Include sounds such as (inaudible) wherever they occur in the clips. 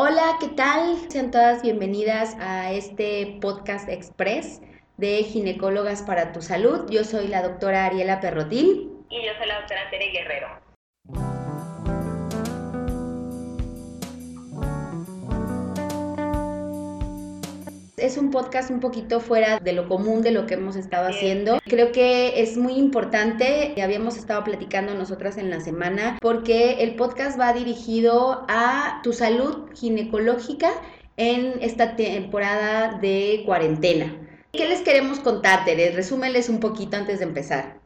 Hola, ¿qué tal? Sean todas bienvenidas a este podcast express de Ginecólogas para tu Salud. Yo soy la doctora Ariela Perrotín. Y yo soy la doctora Tere Guerrero. Es un podcast un poquito fuera de lo común de lo que hemos estado haciendo. Creo que es muy importante, habíamos estado platicando nosotras en la semana, porque el podcast va dirigido a tu salud ginecológica en esta temporada de cuarentena. ¿Qué les queremos contar, Tere? Resúmeles un poquito antes de empezar.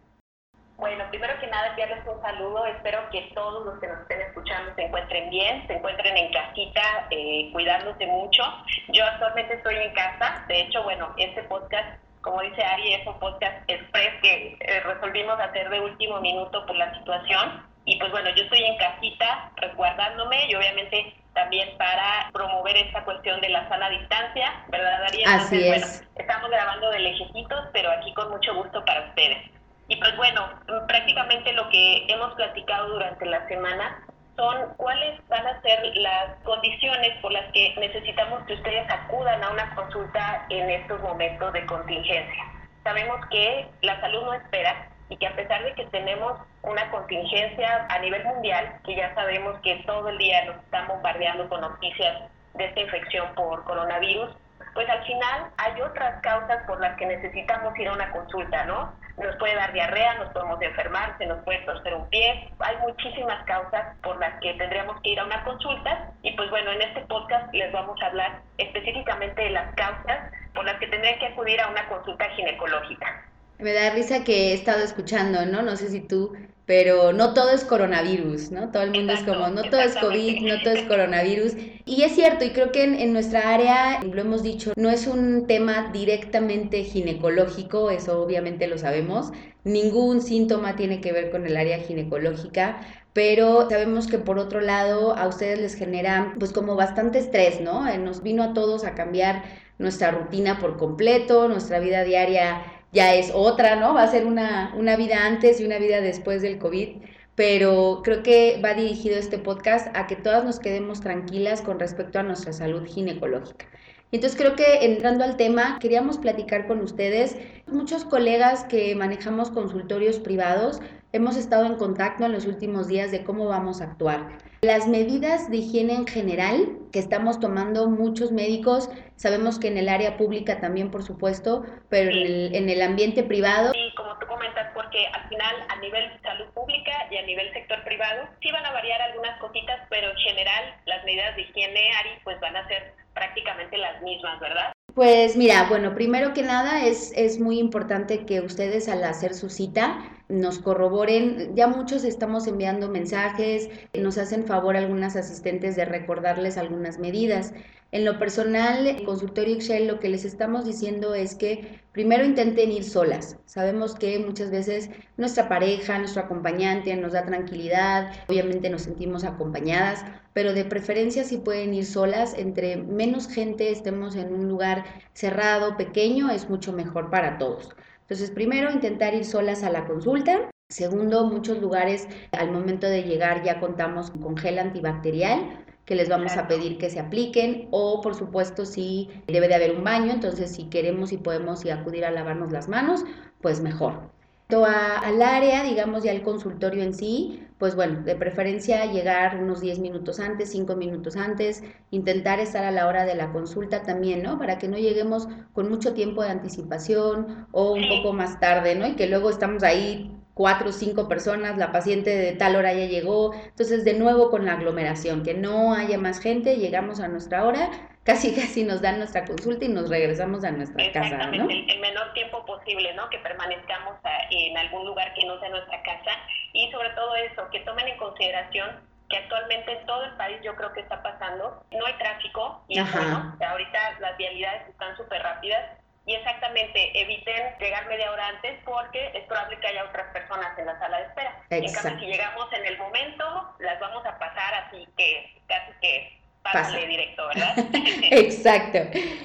Bueno, primero que nada, enviarles un saludo. Espero que todos los que nos estén escuchando se encuentren bien, se encuentren en casita, eh, cuidándose mucho. Yo actualmente estoy en casa. De hecho, bueno, este podcast, como dice Ari, es un podcast express que eh, resolvimos hacer de último minuto por la situación. Y pues bueno, yo estoy en casita resguardándome y obviamente también para promover esta cuestión de la sana distancia, ¿verdad, Ari? Así es. Bueno, estamos grabando de lejitos, pero aquí con mucho gusto para ustedes. Y pues bueno, prácticamente lo que hemos platicado durante la semana son cuáles van a ser las condiciones por las que necesitamos que ustedes acudan a una consulta en estos momentos de contingencia. Sabemos que la salud no espera y que a pesar de que tenemos una contingencia a nivel mundial, que ya sabemos que todo el día nos están bombardeando con noticias de esta infección por coronavirus, pues al final hay otras causas por las que necesitamos ir a una consulta, ¿no? Nos puede dar diarrea, nos podemos enfermar, se nos puede torcer un pie. Hay muchísimas causas por las que tendríamos que ir a una consulta y pues bueno, en este podcast les vamos a hablar específicamente de las causas por las que tendrían que acudir a una consulta ginecológica. Me da risa que he estado escuchando, ¿no? No sé si tú pero no todo es coronavirus, ¿no? Todo el mundo es como, no todo es COVID, no todo es coronavirus. Y es cierto, y creo que en, nuestra área, lo hemos dicho, no es un tema directamente ginecológico, eso obviamente lo sabemos. Ningún síntoma tiene que ver con el área ginecológica, pero sabemos que por otro lado a ustedes les genera pues como bastante estrés, ¿no? Eh, nos vino a todos a cambiar nuestra rutina por completo, nuestra vida diaria ya es otra, ¿no? Va a ser una, una vida antes y una vida después del COVID, pero creo que va dirigido este podcast a que todas nos quedemos tranquilas con respecto a nuestra salud ginecológica. Entonces creo que entrando al tema, queríamos platicar con ustedes. Muchos colegas que manejamos consultorios privados hemos estado en contacto en los últimos días de cómo vamos a actuar. Las medidas de higiene en general que estamos tomando muchos médicos, sabemos que en el área pública también, por supuesto, pero en, el, en, el, ambiente privado. Sí, como tú comentas, porque al final a nivel salud pública y a nivel sector privado sí van a variar algunas cositas, pero en general las medidas de higiene, Ari, pues van a ser prácticamente las mismas, ¿verdad? Pues mira, bueno, primero que nada es, es muy importante que ustedes al hacer su cita nos corroboren, ya muchos estamos enviando mensajes, nos hacen favor algunas asistentes de recordarles algunas medidas. En lo personal, en consultorio Excel lo que les estamos diciendo es que primero intenten ir solas. Sabemos que muchas veces nuestra pareja, nuestro acompañante nos da tranquilidad, obviamente nos sentimos acompañadas, pero de preferencia si pueden ir solas, entre menos gente estemos en un lugar cerrado, pequeño, es mucho mejor para todos. Entonces, primero, intentar ir solas a la consulta. Segundo, muchos lugares al momento de llegar ya contamos con gel antibacterial que les vamos a pedir que se apliquen o por supuesto si debe de haber un baño, entonces si queremos y podemos y acudir a lavarnos las manos, pues mejor. A, al área, digamos ya al consultorio en sí, pues bueno, de preferencia llegar unos 10 minutos antes, 5 minutos antes, intentar estar a la hora de la consulta también, ¿no? Para que no lleguemos con mucho tiempo de anticipación o un poco más tarde, ¿no? Y que luego estamos ahí cuatro o cinco personas, la paciente de tal hora ya llegó, entonces de nuevo con la aglomeración, que no haya más gente, llegamos a nuestra hora, casi casi nos dan nuestra consulta y nos regresamos a nuestra casa, ¿no? El, menor tiempo posible, ¿no? Que permanezcamos en algún lugar que no sea nuestra casa y sobre todo eso, que tomen en consideración que actualmente en todo el país yo creo que está pasando, no hay tráfico y bueno, ahorita las vialidades están súper rápidas y exactamente eviten llegar media hora antes porque es probable que haya otras personas en la sala de espera. En cambio, si llegamos en el momento, las vamos a pasar así que casi que pásale directo, ¿verdad? (laughs) (laughs) Exacto.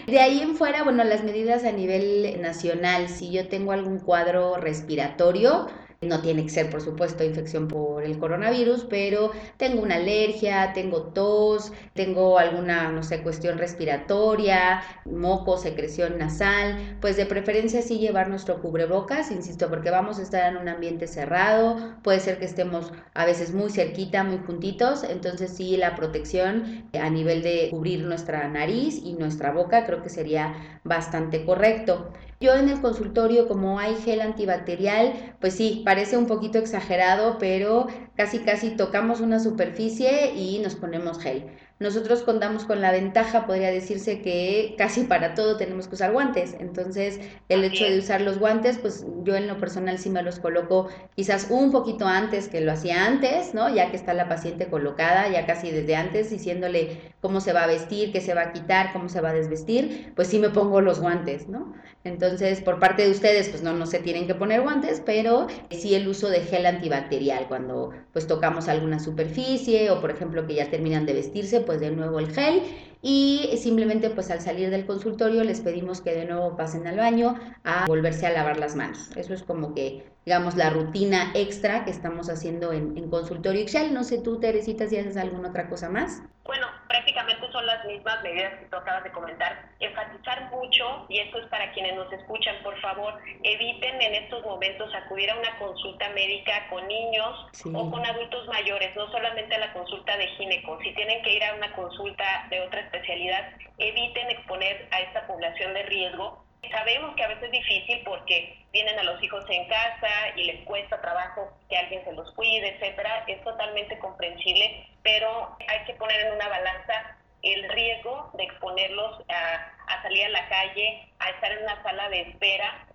De ahí en fuera, bueno, las medidas a nivel nacional, si yo tengo algún cuadro respiratorio, No tiene que ser, por supuesto, infección por el coronavirus, pero tengo una alergia, tengo tos, tengo alguna, no sé, cuestión respiratoria, moco, secreción nasal, pues de preferencia sí llevar nuestro cubrebocas, insisto, porque vamos a estar en un ambiente cerrado, puede ser que estemos a veces muy cerquita, muy juntitos, entonces sí la protección a nivel de cubrir nuestra nariz y nuestra boca creo que sería bastante correcto. Yo en el consultorio, como hay gel antibacterial, pues sí, parece un poquito exagerado, pero casi casi tocamos una superficie y nos ponemos gel. Nosotros contamos con la ventaja, podría decirse que casi para todo tenemos que usar guantes. Entonces, el hecho de usar los guantes, pues yo en lo personal sí me los coloco quizás un poquito antes que lo hacía antes, ¿no? Ya que está la paciente colocada, ya casi desde antes, diciéndole cómo se va a vestir, qué se va a quitar, cómo se va a desvestir, pues sí me pongo los guantes, ¿no? Entonces, por parte de ustedes, pues no, no se tienen que poner guantes, pero sí el uso de gel antibacterial cuando pues tocamos alguna superficie o por ejemplo que ya terminan de vestirse, pues de nuevo el gel y simplemente pues al salir del consultorio les pedimos que de nuevo pasen al baño a volverse a lavar las manos. Eso es como que digamos la rutina extra que estamos haciendo en, en consultorio Excel. No sé tú, Teresita, si haces alguna otra cosa más. Bueno, prácticamente son las mismas medidas que tú acabas de comentar. Enfatizar mucho, y esto es para quienes nos escuchan, por favor, eviten en estos momentos acudir a una consulta médica con niños o con adultos mayores, no solamente a la consulta de gineco. Si tienen que ir a una consulta de otra especialidad, eviten exponer a esta población de riesgo. Sabemos que a veces es difícil porque tienen a los hijos en casa y les cuesta trabajo que alguien se los cuide, etcétera. Es totalmente comprensible, pero hay que poner en una balanza el riesgo de exponerlos a, a salir a la calle, a estar en una sala de espera.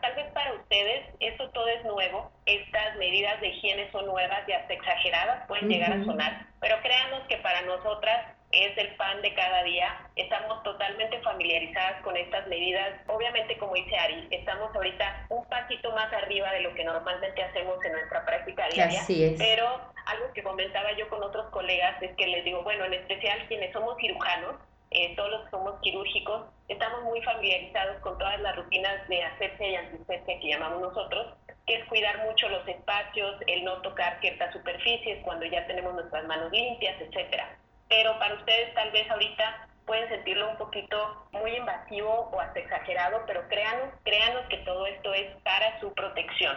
tal vez para ustedes esto todo es nuevo, estas medidas de higiene son nuevas y hasta exageradas, pueden llegar a sonar, pero créanos que para nosotras es el pan de cada día. Estamos totalmente familiarizadas con estas medidas. Obviamente, como dice Ari, estamos ahorita un pasito más arriba de lo que normalmente hacemos en nuestra práctica diaria. Así es. Pero algo que comentaba yo con otros colegas es que les digo, bueno, en especial quienes somos cirujanos, eh, todos los que somos quirúrgicos, estamos muy familiarizados con todas las rutinas de asepsia y antisepsia que llamamos nosotros, que es cuidar mucho los espacios, el no tocar ciertas superficies cuando ya tenemos nuestras manos limpias, etcétera pero para ustedes tal vez ahorita pueden sentirlo un poquito muy invasivo o hasta exagerado, pero créanos, créanos que todo esto es para su protección.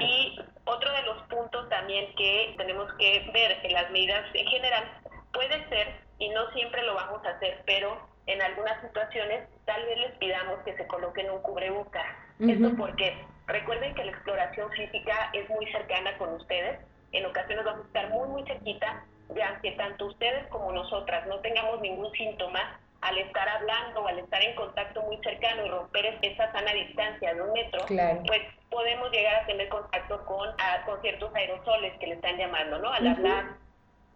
Y otro de los puntos también que tenemos que ver en las medidas en general puede ser, y no siempre lo vamos a hacer, pero en algunas situaciones tal vez les pidamos que se coloquen un cubreboca. Esto porque recuerden que la exploración física es muy cercana con ustedes, en ocasiones vamos a estar muy muy cerquita ya que tanto ustedes como nosotras no tengamos ningún síntoma, al estar hablando o al estar en contacto muy cercano y romper esa sana distancia de un metro, pues podemos llegar a tener contacto con, con ciertos aerosoles que le están llamando, ¿no? Al hablar,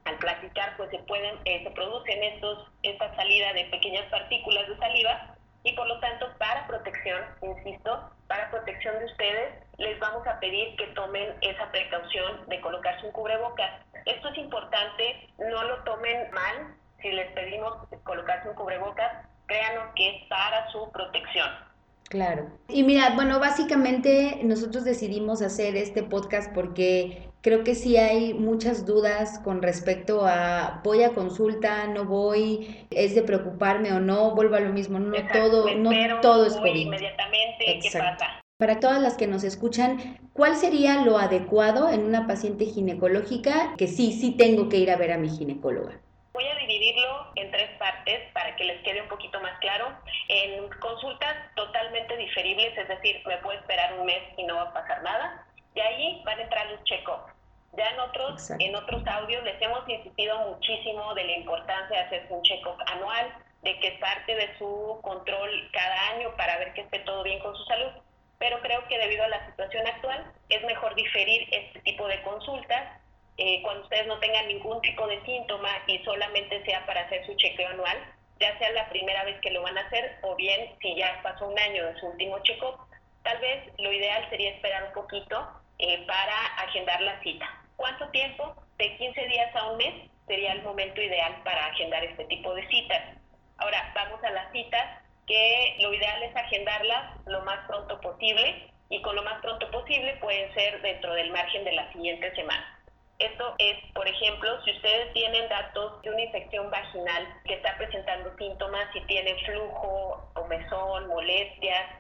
al platicar, pues se pueden, eh, se producen estos, esta salida de pequeñas partículas de saliva y por lo tanto para protección, insisto, para protección de ustedes, les vamos a pedir que tomen esa precaución de colocarse un cubrebocas. Esto es importante, no lo tomen mal si les pedimos colocarse un cubrebocas, créanos que es para su protección. Claro. Y mira, bueno, básicamente nosotros decidimos hacer este podcast porque creo que sí hay muchas dudas con respecto a voy a consulta, no voy, es de preocuparme o no, vuelvo a lo mismo, no todo, no todo es COVID. Inmediatamente, ¿qué pasa? Para todas las que nos escuchan, ¿cuál sería lo adecuado en una paciente ginecológica que sí, sí tengo que ir a ver a mi ginecóloga? Voy a dividirlo en tres partes para que les quede un poquito más claro. En consultas totalmente diferibles, es decir, me puedo esperar un mes y no va a pasar nada. Y ahí van a entrar los check-ups. Ya en otros, en otros audios les hemos insistido muchísimo de la importancia de hacerse un check-up anual, de que es parte de su control cada año para ver que esté todo bien con su salud pero creo que debido a la situación actual es mejor diferir este tipo de consultas eh, cuando ustedes no tengan ningún tipo de síntoma y solamente sea para hacer su chequeo anual, ya sea la primera vez que lo van a hacer o bien si ya pasó un año de su último check-up, tal vez lo ideal sería esperar un poquito eh, para agendar la cita. ¿Cuánto tiempo? De 15 días a un mes sería el momento ideal para agendar este tipo de citas. Ahora, vamos a las citas que lo ideal es agendarlas lo más pronto posible y con lo más pronto posible pueden ser dentro del margen de la siguiente semana. Esto es, por ejemplo, si ustedes tienen datos de una infección vaginal que está presentando síntomas, si tienen flujo, comezón, molestias,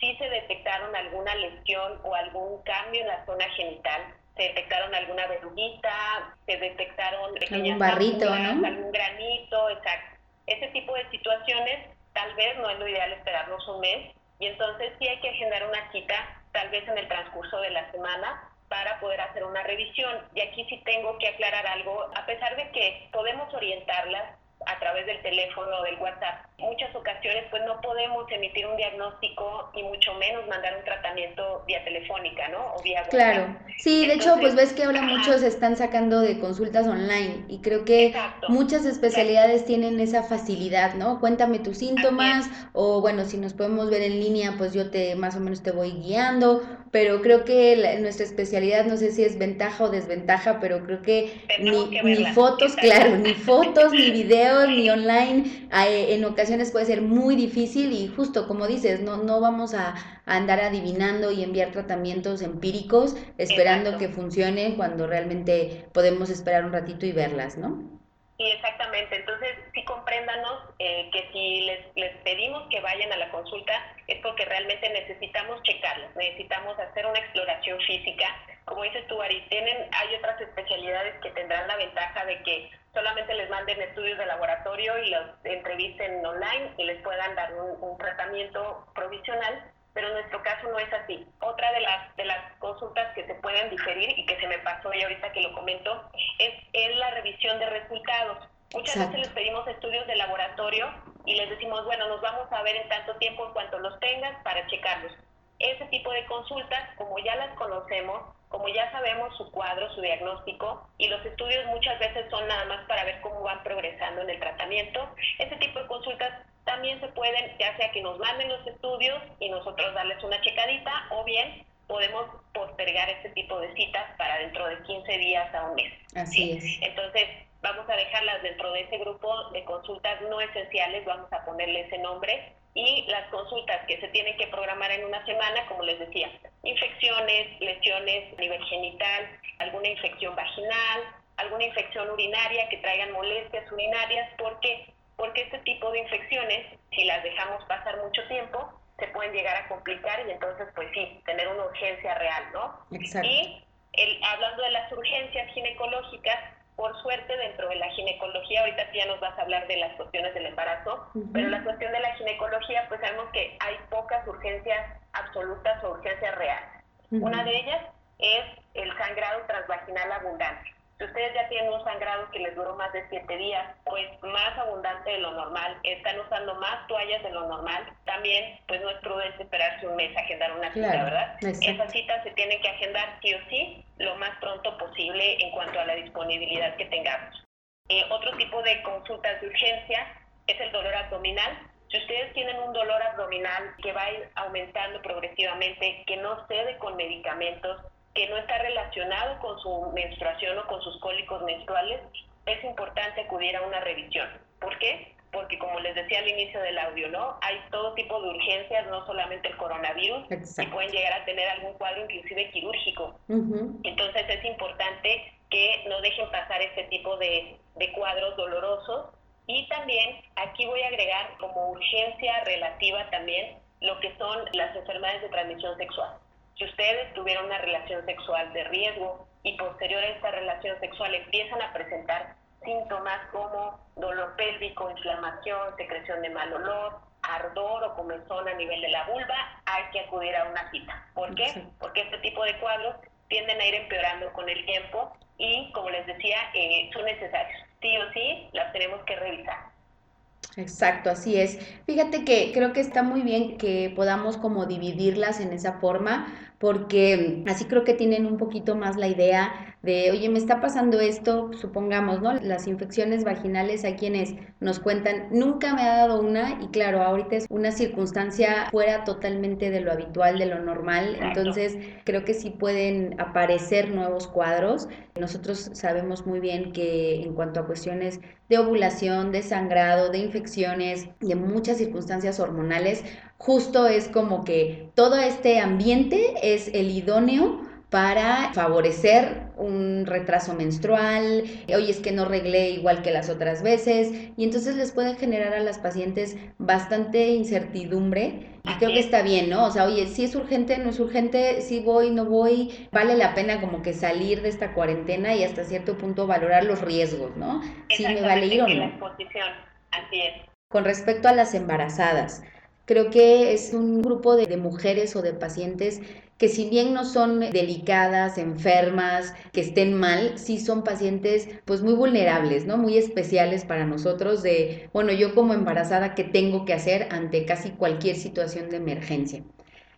si se detectaron alguna lesión o algún cambio en la zona genital, se detectaron alguna verruguita, se detectaron algún barrito, ¿no? algún granito, exacto. Ese tipo de situaciones tal vez no es lo ideal esperarnos un mes y entonces sí hay que agendar una cita tal vez en el transcurso de la semana para poder hacer una revisión. Y aquí sí tengo que aclarar algo, a pesar de que podemos orientarlas a través del teléfono o del WhatsApp, muchas ocasiones pues no podemos emitir un diagnóstico y mucho menos mandar un tratamiento vía telefónica, ¿no? O vía Claro, sí, de hecho pues ves que ahora muchos están sacando de consultas online y creo que muchas especialidades tienen esa facilidad, ¿no? Cuéntame tus síntomas o bueno, si nos podemos ver en línea pues yo te más o menos te voy guiando, pero creo que nuestra especialidad no sé si es ventaja o desventaja, pero creo que ni, ni fotos, claro, ni fotos, ni (laughs) videos, ni online, en ocasiones puede ser muy difícil y justo como dices, no, no vamos a, andar adivinando y enviar tratamientos empíricos esperando que funcionen cuando realmente podemos esperar un ratito y verlas, ¿no? Sí, exactamente. Entonces, sí compréndanos eh, que si les, les pedimos que vayan a la consulta es porque realmente necesitamos checarlas, necesitamos hacer una exploración física. Como dices tú, Ari, tienen, hay otras especialidades que tendrán la ventaja de que solamente les manden estudios de laboratorio y los entrevisten online y les puedan dar un, tratamiento provisional, pero en nuestro caso no es así. Otra de las, de las consultas que se pueden diferir y que se me pasó y ahorita que lo comento es, es la revisión de resultados. Muchas veces les pedimos estudios de laboratorio y les decimos, bueno, nos vamos a ver en tanto tiempo en cuanto los tengas para checarlos. Ese tipo de consultas, como ya las conocemos, como ya sabemos su cuadro, su diagnóstico, y los estudios muchas veces son nada más para ver cómo van progresando en el tratamiento, ese tipo de consultas también se pueden, ya sea que nos manden los estudios y nosotros darles una checadita, o bien podemos postergar este tipo de citas para dentro de 15 días a un mes. Así es. Entonces, vamos a dejarlas dentro de ese grupo de consultas no esenciales, vamos a ponerle ese nombre, y las consultas que se tienen que programar en una semana, como les decía, infecciones, lesiones a nivel genital, alguna infección vaginal, alguna infección urinaria que traigan molestias urinarias, porque porque este tipo de infecciones, si las dejamos pasar mucho tiempo, se pueden llegar a complicar y entonces, pues sí, tener una urgencia real, ¿no? Exacto. Y el, hablando de las urgencias ginecológicas, por suerte dentro de la ginecología, ahorita ya nos vas a hablar de las cuestiones del embarazo, pero la cuestión de la ginecología, pues sabemos que hay pocas urgencias absolutas o urgencias reales. Una de ellas es el sangrado transvaginal abundante. Si ustedes ya tienen un sangrado que les duró más de siete días, pues más abundante de lo normal, están usando más toallas de lo normal, también pues no es prudente esperarse un mes a agendar una cita, ¿verdad? Esas citas se tienen que agendar sí o sí lo más pronto posible en cuanto a la disponibilidad que tengamos. Eh, otro tipo de consultas de urgencia es el dolor abdominal. Si ustedes tienen un dolor abdominal que va a ir aumentando progresivamente, que no cede con medicamentos, que no está relacionado con su menstruación o con sus cólicos menstruales, es importante acudir a una revisión. ¿Por qué? Porque como les decía al inicio del audio, ¿no? Hay todo tipo de urgencias, no solamente el coronavirus, y pueden llegar a tener algún cuadro inclusive quirúrgico. Entonces es importante que no dejen pasar este tipo de, de cuadros dolorosos. Y también aquí voy a agregar como urgencia relativa también lo que son las enfermedades de transmisión sexual. Si ustedes tuvieron una relación sexual de riesgo y posterior a esta relación sexual empiezan a presentar síntomas como dolor pélvico, inflamación, secreción de mal olor, ardor o comezón a nivel de la vulva, hay que acudir a una cita. ¿Por qué? Porque este tipo de cuadros tienden a ir empeorando con el tiempo y, como les decía, eh, son necesarios. Sí o sí, las tenemos que revisar. Exacto, así es. Fíjate que creo que está muy bien que podamos como dividirlas en esa forma, porque así creo que tienen un poquito más la idea de, oye, me está pasando esto, supongamos, ¿no? Las infecciones vaginales hay quienes nos cuentan, nunca me ha dado una y claro, ahorita es una circunstancia fuera totalmente de lo habitual, de lo normal, entonces creo que sí pueden aparecer nuevos cuadros. Nosotros sabemos muy bien que en cuanto a cuestiones de ovulación, de sangrado, de infecciones, de muchas circunstancias hormonales, justo es como que todo este ambiente es el idóneo para favorecer un retraso menstrual, oye, es que no reglé igual que las otras veces, y entonces les puede generar a las pacientes bastante incertidumbre, y creo que está bien, ¿no? O sea, oye, si es urgente, no es urgente, si voy, no voy, vale la pena como que salir de esta cuarentena y hasta cierto punto valorar los riesgos, ¿no? Si me vale ir o no. La exposición, así es. Con respecto a las embarazadas, Creo que es un grupo de, mujeres o de pacientes que si bien no son delicadas, enfermas, que estén mal, sí son pacientes pues muy vulnerables, ¿no? Muy especiales para nosotros de, bueno, yo como embarazada, ¿qué tengo que hacer ante casi cualquier situación de emergencia?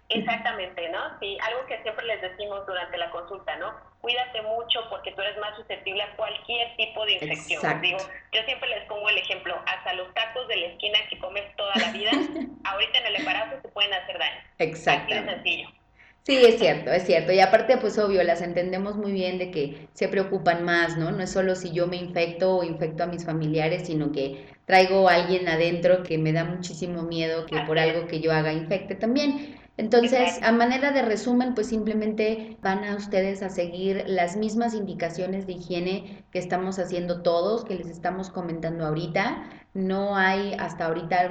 Exactamente, ¿no? Sí, algo que siempre les decimos durante la consulta, ¿no? Cuídate mucho porque tú eres más susceptible a cualquier tipo de infección. Digo, yo siempre les pongo el ejemplo, hasta los tacos de la esquina que comes toda la vida, (laughs) ahorita en el embarazo se pueden hacer daño. Exacto. Así de sencillo. Sí, es cierto, es cierto. Y aparte, pues obvio, las entendemos muy bien de que se preocupan más, ¿no? No es solo si yo me infecto o infecto a mis familiares, sino que traigo a alguien adentro que me da muchísimo miedo que por algo que yo haga infecte también. Entonces, a manera de resumen, pues simplemente van a ustedes a seguir las mismas indicaciones de higiene que estamos haciendo todos, que les estamos comentando ahorita. No hay hasta ahorita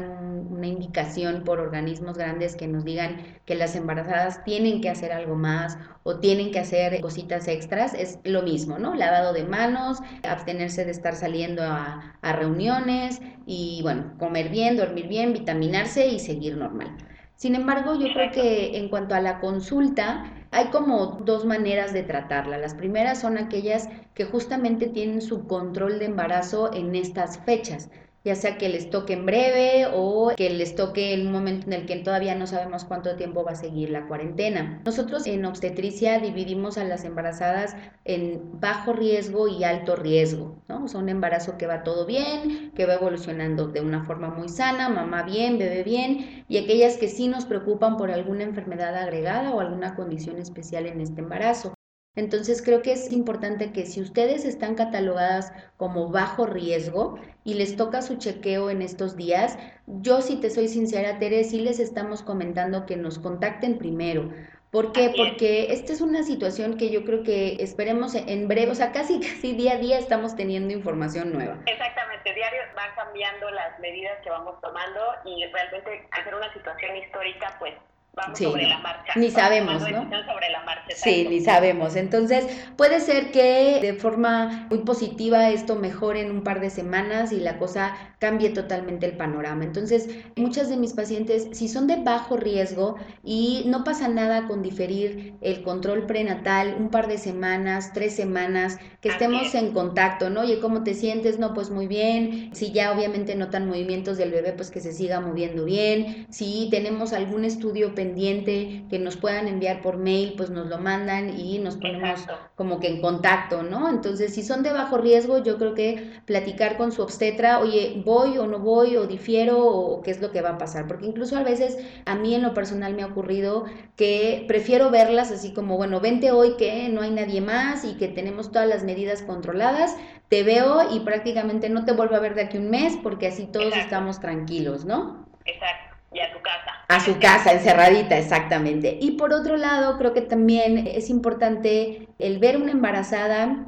una indicación por organismos grandes que nos digan que las embarazadas tienen que hacer algo más o tienen que hacer cositas extras. Es lo mismo, ¿no? Lavado de manos, abstenerse de estar saliendo a, a reuniones y, bueno, comer bien, dormir bien, vitaminarse y seguir normal. Sin embargo, yo creo que en cuanto a la consulta, hay como dos maneras de tratarla. Las primeras son aquellas que justamente tienen su control de embarazo en estas fechas ya sea que les toque en breve o que les toque en un momento en el que todavía no sabemos cuánto tiempo va a seguir la cuarentena. Nosotros en obstetricia dividimos a las embarazadas en bajo riesgo y alto riesgo, ¿no? O sea, un embarazo que va todo bien, que va evolucionando de una forma muy sana, mamá bien, bebé bien, y aquellas que sí nos preocupan por alguna enfermedad agregada o alguna condición especial en este embarazo. Entonces creo que es importante que si ustedes están catalogadas como bajo riesgo y les toca su chequeo en estos días, yo si te soy sincera, Tere, sí les estamos comentando que nos contacten primero. ¿Por qué? Porque esta es una situación que yo creo que esperemos en breve, o sea, casi (laughs) casi día a día estamos teniendo información nueva. Exactamente, diario van cambiando las medidas que vamos tomando y realmente al ser una situación histórica, pues Vamos sobre la marcha. Ni sabemos, ¿no? Sobre la marcha, sí, ni sabemos. Entonces, puede ser que de forma muy positiva esto mejore en un par de semanas y la cosa cambie totalmente el panorama. Entonces, muchas de mis pacientes, si son de bajo riesgo y no pasa nada con diferir el control prenatal un par de semanas, tres semanas, que estemos en contacto, ¿no? Oye, ¿cómo te sientes? No, pues muy bien. Si ya obviamente notan movimientos del bebé, pues que se siga moviendo bien. Si tenemos algún estudio pendiente, que nos puedan enviar por mail, pues nos lo mandan y nos ponemos como que en contacto, ¿no? Entonces, si son de bajo riesgo, yo creo que platicar con su obstetra, oye, voy o no voy, o difiero, o qué es lo que va a pasar, porque incluso a veces a mí en lo personal me ha ocurrido que prefiero verlas así como, bueno, vente hoy que no hay nadie más y que tenemos todas las medidas controladas, te veo y prácticamente no te vuelvo a ver de aquí un mes porque así todos estamos tranquilos, ¿no? Exacto. Y a su casa. A su casa, encerradita, exactamente. Y por otro lado, creo que también es importante el ver una embarazada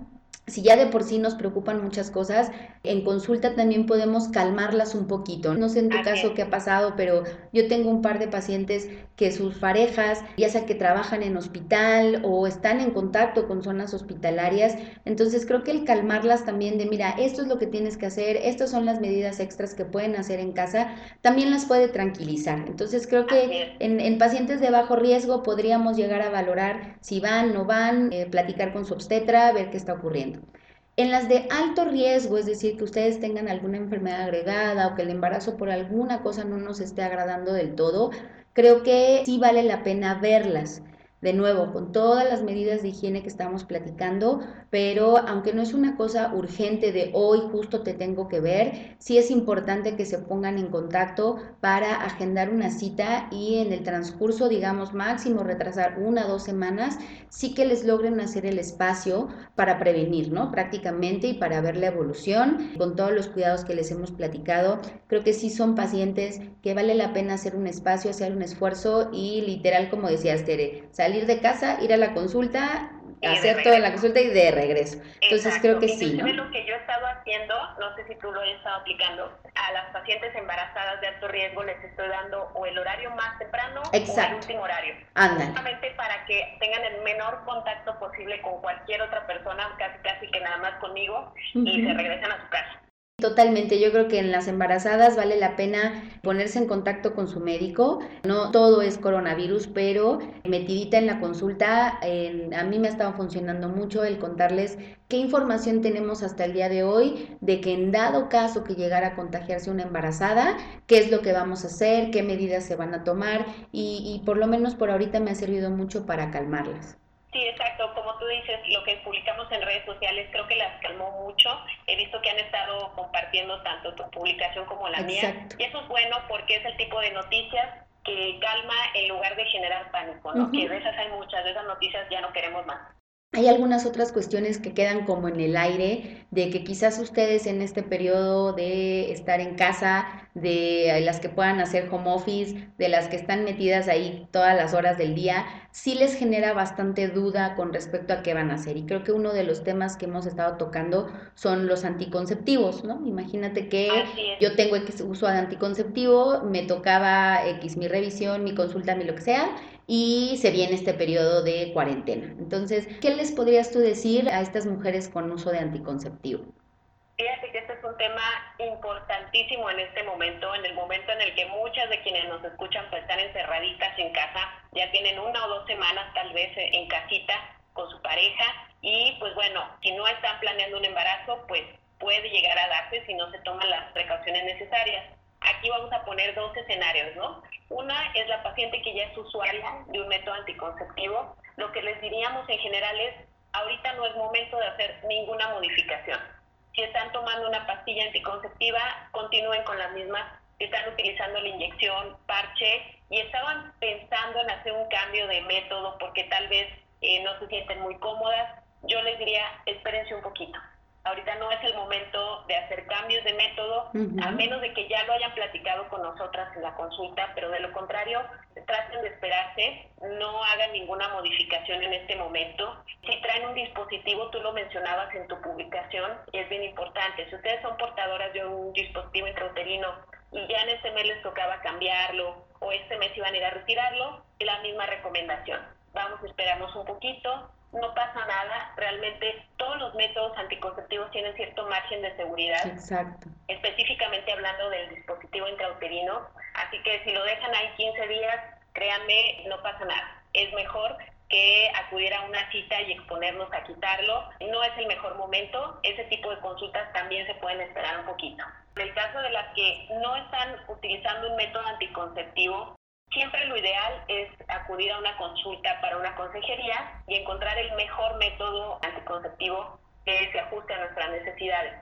si ya de por sí nos preocupan muchas cosas, en consulta también podemos calmarlas un poquito. No sé en tu caso qué ha pasado, pero yo tengo un par de pacientes que sus parejas, ya sea que trabajan en hospital o están en contacto con zonas hospitalarias, entonces creo que el calmarlas también de, mira, esto es lo que tienes que hacer, estas son las medidas extras que pueden hacer en casa, también las puede tranquilizar. Entonces creo que en, pacientes de bajo riesgo podríamos llegar a valorar si van, no van, eh, platicar con su obstetra, ver qué está ocurriendo. En las de alto riesgo, es decir, que ustedes tengan alguna enfermedad agregada o que el embarazo por alguna cosa no nos esté agradando del todo, creo que sí vale la pena verlas. De nuevo, con todas las medidas de higiene que estamos platicando, pero aunque no es una cosa urgente de hoy justo te tengo que ver, sí es importante que se pongan en contacto para agendar una cita y en el transcurso, digamos, máximo retrasar una o dos semanas, sí que les logren hacer el espacio para prevenir, ¿no? Prácticamente y para ver la evolución con todos los cuidados que les hemos platicado. Creo que sí son pacientes que vale la pena hacer un espacio, hacer un esfuerzo y literal, como decías, Tere, salir de casa, ir a la consulta, hacer toda la consulta y de regreso. Entonces creo que sí, ¿no? lo que yo he estado haciendo, no sé si tú lo has estado aplicando, a las pacientes embarazadas de alto riesgo les estoy dando o el horario más temprano o el último horario. Justamente para que tengan el menor contacto posible con cualquier otra persona, casi casi que nada más conmigo, y se regresan a su casa. Totalmente, yo creo que en las embarazadas vale la pena ponerse en contacto con su médico. No todo es coronavirus, pero metidita en la consulta, a mí me ha estado funcionando mucho el contarles qué información tenemos hasta el día de hoy de que en dado caso que llegara a contagiarse una embarazada, qué es lo que vamos a hacer, qué medidas se van a tomar y, y por lo menos por ahorita me ha servido mucho para calmarlas. Sí, exacto. Como tú dices, lo que publicamos en redes sociales creo que las calmó mucho. He visto que han estado compartiendo tanto tu publicación como la mía. Y eso es bueno porque es el tipo de noticias que calma en lugar de generar pánico, ¿no? Que de esas hay muchas, de esas noticias ya no queremos más. Hay algunas otras cuestiones que quedan como en el aire, de que quizás ustedes en este periodo de estar en casa, de las que puedan hacer home office, de las que están metidas ahí todas las horas del día, sí les genera bastante duda con respecto a qué van a hacer. Y creo que uno de los temas que hemos estado tocando son los anticonceptivos, ¿no? Imagínate que yo tengo X uso de anticonceptivo, me tocaba X mi revisión, mi consulta, mi lo que sea, y se viene este periodo de cuarentena. Entonces, ¿qué les podrías tú decir a estas mujeres con uso de anticonceptivo? Fíjate que un tema importantísimo en este momento, en el momento en el que muchas de quienes nos escuchan pues están encerraditas en casa, ya tienen una o dos semanas tal vez en casita con su pareja y pues bueno, si no están planeando un embarazo, pues puede llegar a darse si no se toman las precauciones necesarias. Aquí vamos a poner dos escenarios, ¿no? Una es la paciente que ya es usuaria de un método anticonceptivo. Lo que les diríamos en general es, ahorita no es momento de hacer ninguna modificación. Si están tomando una pastilla anticonceptiva, continúen con las mismas. Si están utilizando la inyección, parche, y estaban pensando en hacer un cambio de método porque tal vez eh, no se sienten muy cómodas, yo les diría, espérense un poquito ahorita no es el momento de hacer cambios de método, a menos de que ya lo hayan platicado con nosotras en la consulta, pero de lo contrario, traten de esperarse, no hagan ninguna modificación en este momento. Si traen un dispositivo, tú lo mencionabas en tu publicación, es bien importante, si ustedes son portadoras de un dispositivo intrauterino y ya en este mes les tocaba cambiarlo o este mes iban a ir a retirarlo, es la misma recomendación. Vamos a esperarnos un poquito, no pasa nada, realmente todos los métodos anticonceptivos tienen cierto margen de seguridad. Exacto. Específicamente hablando del dispositivo intrauterino, así que si lo dejan ahí 15 días, créanme, no pasa nada. Es mejor que acudir a una cita y exponernos a quitarlo. No es el mejor momento, ese tipo de consultas también se pueden esperar un poquito. En el caso de las que no están utilizando un método anticonceptivo, Siempre lo ideal es acudir a una consulta para una consejería y encontrar el mejor método anticonceptivo que se ajuste a nuestras necesidades.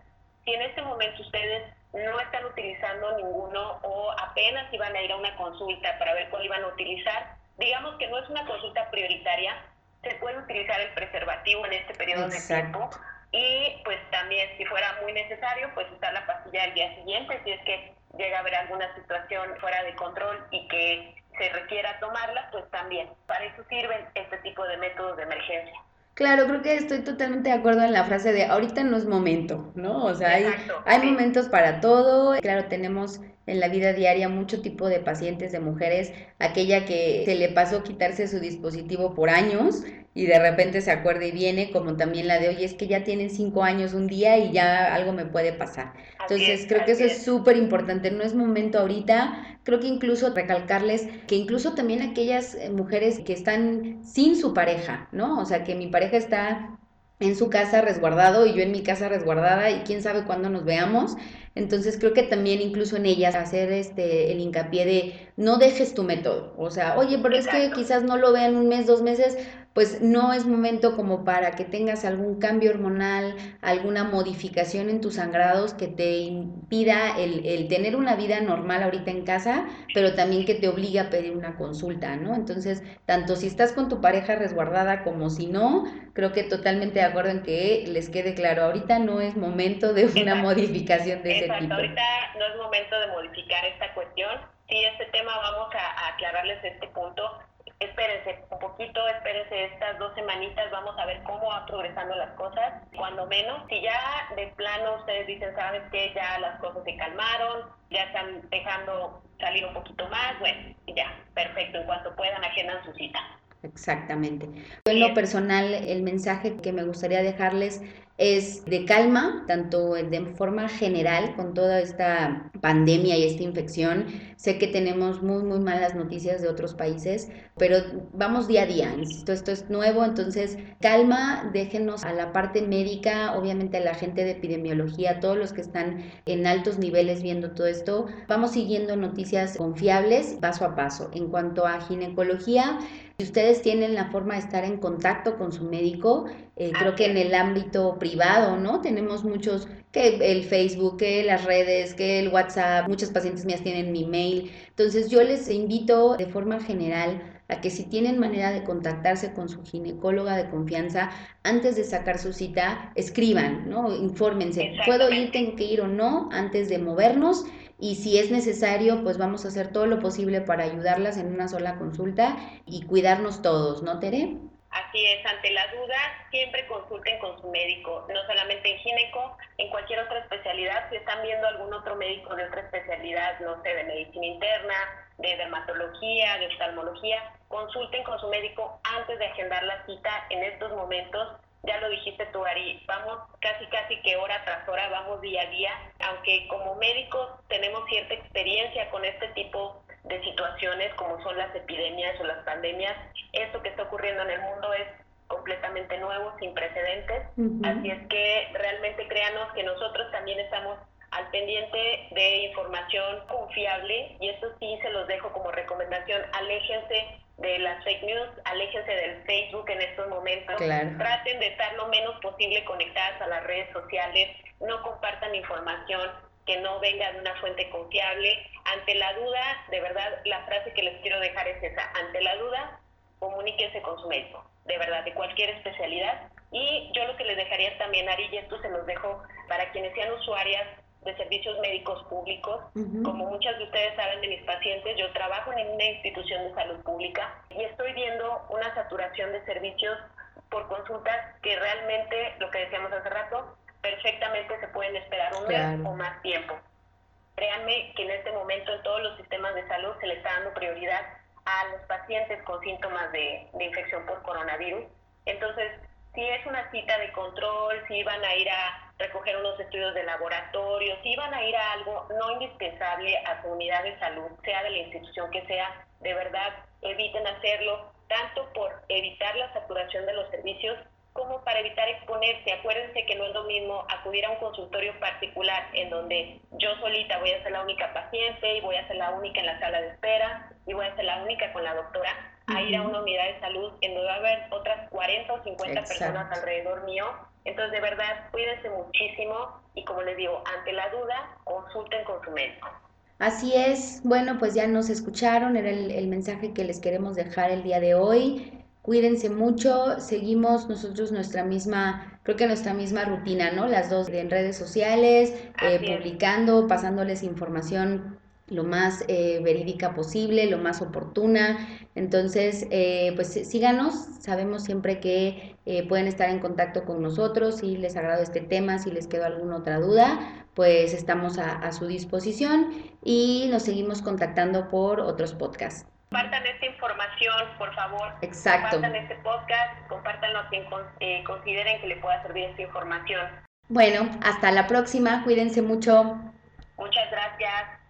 Si en este momento ustedes no están utilizando ninguno o apenas iban a ir a una consulta para ver cuál iban a utilizar, digamos que no es una consulta prioritaria, se puede utilizar el preservativo en este periodo de tiempo y pues también si fuera muy necesario pues usar la pastilla el día siguiente si es que llega a haber alguna situación fuera de control y que se requiera tomarla, pues también. Para eso sirven este tipo de métodos de emergencia. Claro, creo que estoy totalmente de acuerdo en la frase de ahorita no es momento, ¿no? O sea, hay, hay momentos para todo. Claro, tenemos en la vida diaria mucho tipo de pacientes, de mujeres, aquella que se le pasó quitarse su dispositivo por años y de repente se acuerda y viene, como también la de, hoy es que ya tienen cinco años un día y ya algo me puede pasar. Entonces, creo que eso es súper importante, no es momento ahorita, creo que incluso recalcarles que incluso también aquellas eh, mujeres que están sin su pareja, ¿no? O sea, que mi pareja está en su casa resguardado y yo en mi casa resguardada y quién sabe cuándo nos veamos, Entonces creo que también incluso en ellas hacer este el hincapié de no dejes tu método. O sea, oye, pero es que quizás no lo vean un mes, dos meses, pues no es momento como para que tengas algún cambio hormonal, alguna modificación en tus sangrados que te impida el, el, tener una vida normal ahorita en casa, pero también que te obligue a pedir una consulta, ¿no? Entonces, tanto si estás con tu pareja resguardada como si no, creo que totalmente de acuerdo en que les quede claro, ahorita no es momento de una modificación de tipo. ahorita no es momento de modificar esta cuestión. Sí, este tema vamos a, a aclararles este punto espérense un poquito, espérense estas dos semanitas, vamos a ver cómo van progresando las cosas, cuando menos. Si ya de plano ustedes dicen, sabes que ya las cosas se calmaron, ya están dejando salir un poquito más, bueno, ya, perfecto, en cuanto puedan agendan su cita. Exactamente. En lo personal, el mensaje que me gustaría dejarles es de calma, tanto de forma general con toda esta pandemia y esta infección. Sé que tenemos muy, muy malas noticias de otros países, pero vamos día a día, esto es nuevo, entonces calma, déjenos a la parte médica, obviamente a la gente de epidemiología, todos los que están en altos niveles viendo todo esto, vamos siguiendo noticias confiables paso a paso. En cuanto a ginecología, si ustedes tienen la forma de estar en contacto con su médico, eh, creo que en el ámbito privado, ¿no? Tenemos muchos, que el Facebook, que las redes, que el WhatsApp, muchas pacientes mías tienen mi mail. Entonces yo les invito de forma general a que si tienen manera de contactarse con su ginecóloga de confianza antes de sacar su cita, escriban, ¿no? Infórmense, ¿puedo ir, tengo que ir o no antes de movernos? Y si es necesario, pues vamos a hacer todo lo posible para ayudarlas en una sola consulta y cuidarnos todos, ¿no, Tere? Así es, ante la duda, siempre consulten con su médico, no solamente en gineco, en cualquier otra especialidad, si están viendo algún otro médico de otra especialidad, no sé, de medicina interna, de dermatología, de oftalmología, consulten con su médico antes de agendar la cita en estos momentos ya lo dijiste tú, Ari, vamos casi casi que hora tras hora, vamos día a día, aunque como médicos tenemos cierta experiencia con este tipo de situaciones como son las epidemias o las pandemias, esto que está ocurriendo en el mundo es completamente nuevo, sin precedentes, así es que realmente créanos que nosotros también estamos al pendiente de información confiable y esto sí se los dejo como recomendación, aléjense de las fake news, aléjense del Facebook en estos momentos, traten de estar lo menos posible conectadas a las redes sociales, no compartan información que no venga de una fuente confiable. Ante la duda, de verdad, la frase que les quiero dejar es esa, ante la duda, comuníquense con su médico, de verdad, de cualquier especialidad. Y yo lo que les dejaría también, Ari, y esto se los dejo para quienes sean usuarias de servicios médicos públicos. Como muchas de ustedes saben de mis pacientes, yo trabajo en una institución de salud pública y estoy viendo una saturación de servicios por consultas que realmente, lo que decíamos hace rato, perfectamente se pueden esperar un mes o más tiempo. Créanme que en este momento en todos los sistemas de salud se le está dando prioridad a los pacientes con síntomas de, de infección por coronavirus. Entonces, si es una cita de control, si van a ir a recoger unos estudios de laboratorio, si van a ir a algo no indispensable a su unidad de salud, sea de la institución que sea, de verdad eviten hacerlo, tanto por evitar la saturación de los servicios como para evitar exponerse. Acuérdense que no es lo mismo acudir a un consultorio particular en donde yo solita voy a ser la única paciente y voy a ser la única en la sala de espera y voy a ser la única con la doctora, a ir a una unidad de salud en donde va a haber otras 40 o 50 personas alrededor mío entonces, de verdad, cuídense muchísimo y como les digo, ante la duda, consulten con su médico. Así es, bueno, pues ya nos escucharon, era el, mensaje que les queremos dejar el día de hoy. Cuídense mucho, seguimos nosotros nuestra misma, creo que nuestra misma rutina, ¿no? Las dos en redes sociales, eh, publicando, pasándoles información lo más eh, verídica posible, lo más oportuna. Entonces, eh, pues síganos, sabemos siempre que eh, pueden estar en contacto con nosotros, si les agrado este tema, si les quedó alguna otra duda, pues estamos a, a su disposición y nos seguimos contactando por otros podcasts. Compartan esta información, por favor. Exacto. Compartan este podcast, compártanlo a quien consideren que le pueda servir esta información. Bueno, hasta la próxima, cuídense mucho. Muchas gracias.